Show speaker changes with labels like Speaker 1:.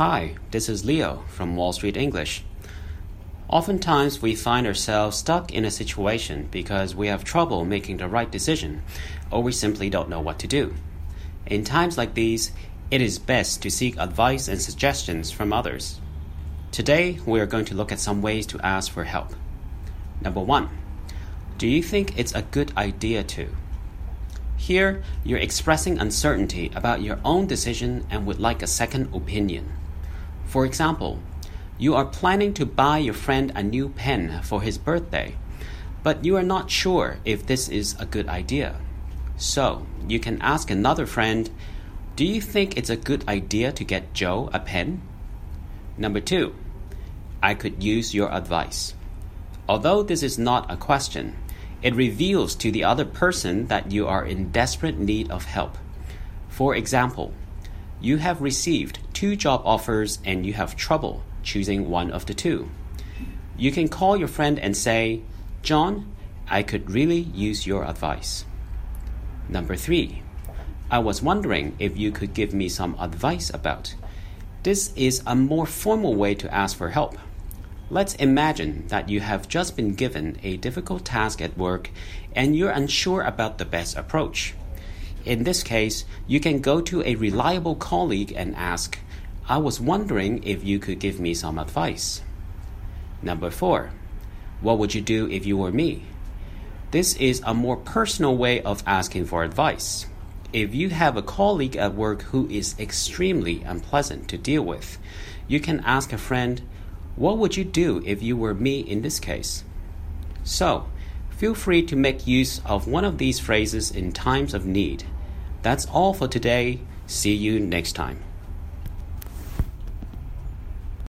Speaker 1: Hi, this is Leo from Wall Street English. Oftentimes, we find ourselves stuck in a situation because we have trouble making the right decision or we simply don't know what to do. In times like these, it is best to seek advice and suggestions from others. Today, we are going to look at some ways to ask for help. Number one, do you think it's a good idea to? Here, you're expressing uncertainty about your own decision and would like a second opinion. For example, you are planning to buy your friend a new pen for his birthday, but you are not sure if this is a good idea. So, you can ask another friend, Do you think it's a good idea to get Joe a pen? Number two, I could use your advice. Although this is not a question, it reveals to the other person that you are in desperate need of help. For example, you have received two job offers and you have trouble choosing one of the two. You can call your friend and say, John, I could really use your advice. Number three, I was wondering if you could give me some advice about. This is a more formal way to ask for help. Let's imagine that you have just been given a difficult task at work and you're unsure about the best approach. In this case, you can go to a reliable colleague and ask, I was wondering if you could give me some advice. Number four, what would you do if you were me? This is a more personal way of asking for advice. If you have a colleague at work who is extremely unpleasant to deal with, you can ask a friend, what would you do if you were me in this case? So, feel free to make use of one of these phrases in times of need. That's all for today. See you next time.